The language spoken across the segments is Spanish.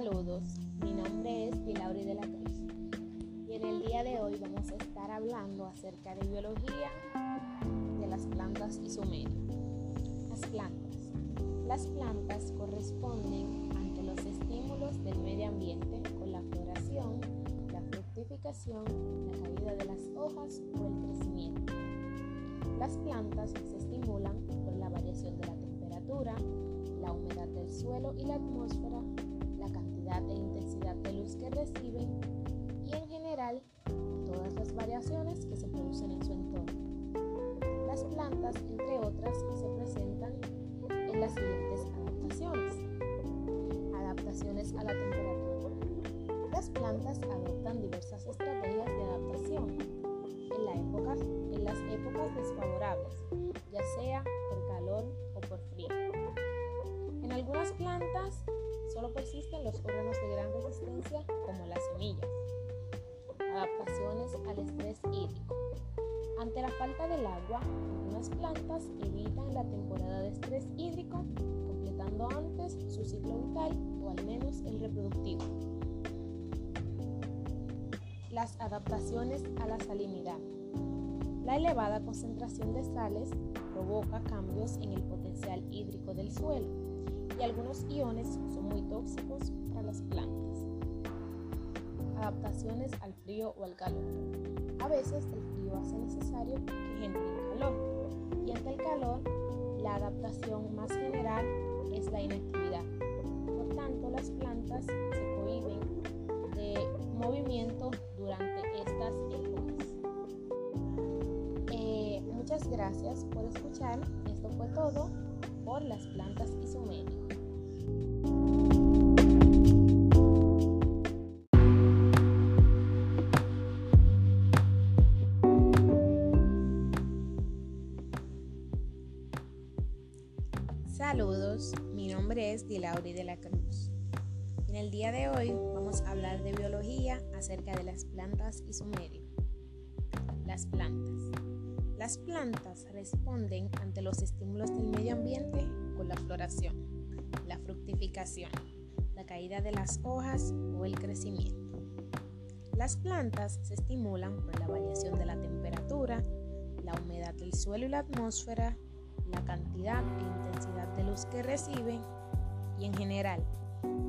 Saludos, mi nombre es Pilauri de la Cruz y en el día de hoy vamos a estar hablando acerca de biología de las plantas y su medio. Las plantas. Las plantas corresponden ante los estímulos del medio ambiente con la floración, la fructificación, la caída de las hojas o el crecimiento. Las plantas se estimulan por la variación de la temperatura, la humedad del suelo y la atmósfera, la cantidad e intensidad de luz que reciben y en general todas las variaciones que se producen en su entorno. Las plantas, entre otras, se presentan en las siguientes adaptaciones. Adaptaciones a la temperatura. Las plantas adoptan diversas estrategias de adaptación en, la época, en las épocas desfavorables, ya sea por calor o por frío. En algunas plantas solo persisten los órganos de gran resistencia como las semillas. Adaptaciones al estrés hídrico. Ante la falta del agua, algunas plantas evitan la temporada de estrés hídrico, completando antes su ciclo vital o al menos el reproductivo. Las adaptaciones a la salinidad. La elevada concentración de sales provoca cambios en el potencial hídrico del suelo y algunos iones son muy tóxicos para las plantas. Adaptaciones al frío o al calor. A veces el frío hace necesario que genere calor y ante el calor la adaptación más general es la inactividad. Por tanto, las plantas se prohíben de movimiento durante estas épocas. Eh, muchas gracias por escuchar. Esto fue todo por las plantas Saludos, mi nombre es Dilauri de la Cruz. En el día de hoy vamos a hablar de biología acerca de las plantas y su medio. Las plantas. Las plantas responden ante los estímulos del medio ambiente con la floración, la fructificación, la caída de las hojas o el crecimiento. Las plantas se estimulan por la variación de la temperatura, la humedad del suelo y la atmósfera, la cantidad e intensidad de luz que reciben y en general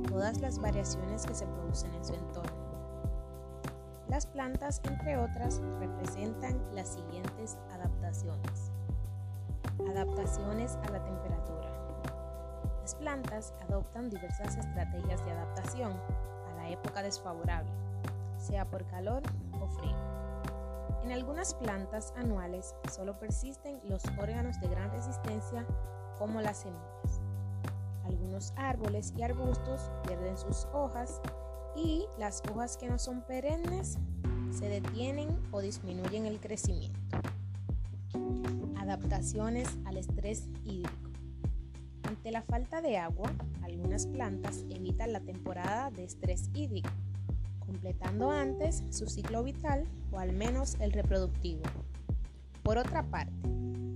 todas las variaciones que se producen en su entorno. Las plantas, entre otras, representan las siguientes adaptaciones. Adaptaciones a la temperatura. Las plantas adoptan diversas estrategias de adaptación a la época desfavorable, sea por calor o frío. En algunas plantas anuales solo persisten los órganos de gran resistencia como las semillas. Algunos árboles y arbustos pierden sus hojas y las hojas que no son perennes se detienen o disminuyen el crecimiento. Adaptaciones al estrés hídrico. Ante la falta de agua, algunas plantas evitan la temporada de estrés hídrico completando antes su ciclo vital o al menos el reproductivo. Por otra parte,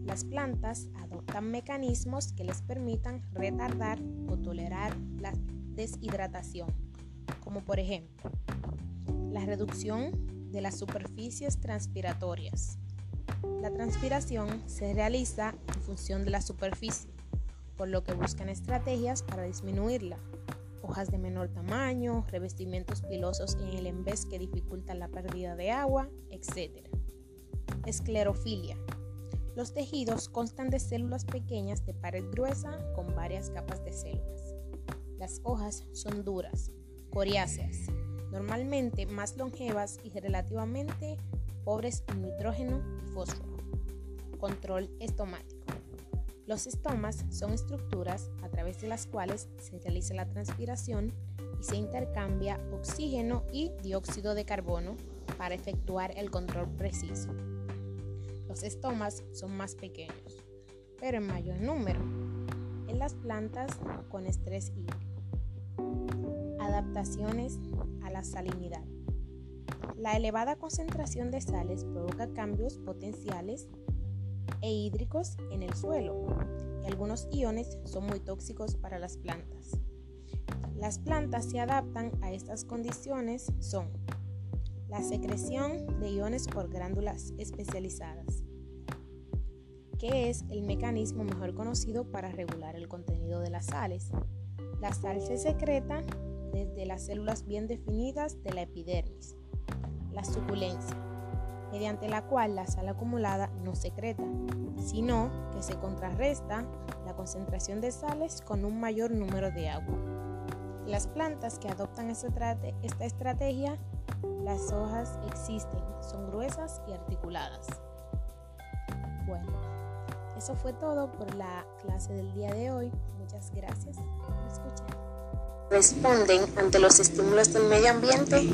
las plantas adoptan mecanismos que les permitan retardar o tolerar la deshidratación, como por ejemplo la reducción de las superficies transpiratorias. La transpiración se realiza en función de la superficie, por lo que buscan estrategias para disminuirla, hojas de menor tamaño, revestimientos pilosos en el envés que dificultan la pérdida de agua, etc. Esclerofilia. Los tejidos constan de células pequeñas de pared gruesa con varias capas de células. Las hojas son duras, coriáceas, normalmente más longevas y relativamente pobres en nitrógeno y fósforo. Control estomático. Los estomas son estructuras a través de las cuales se realiza la transpiración y se intercambia oxígeno y dióxido de carbono para efectuar el control preciso. Los estomas son más pequeños, pero en mayor número, en las plantas con estrés hídrico. Adaptaciones a la salinidad. La elevada concentración de sales provoca cambios potenciales e hídricos en el suelo y algunos iones son muy tóxicos para las plantas. Las plantas se adaptan a estas condiciones son la secreción de iones por glándulas especializadas, que es el mecanismo mejor conocido para regular el contenido de las sales. La sal se secreta desde las células bien definidas de la epidermis. La suculencia, mediante la cual la sal acumulada no secreta, sino que se contrarresta la concentración de sales con un mayor número de agua. Las plantas que adoptan esta estrategia, las hojas existen, son gruesas y articuladas. Bueno, eso fue todo por la clase del día de hoy. Muchas gracias por escuchar. Responden ante los estímulos del medio ambiente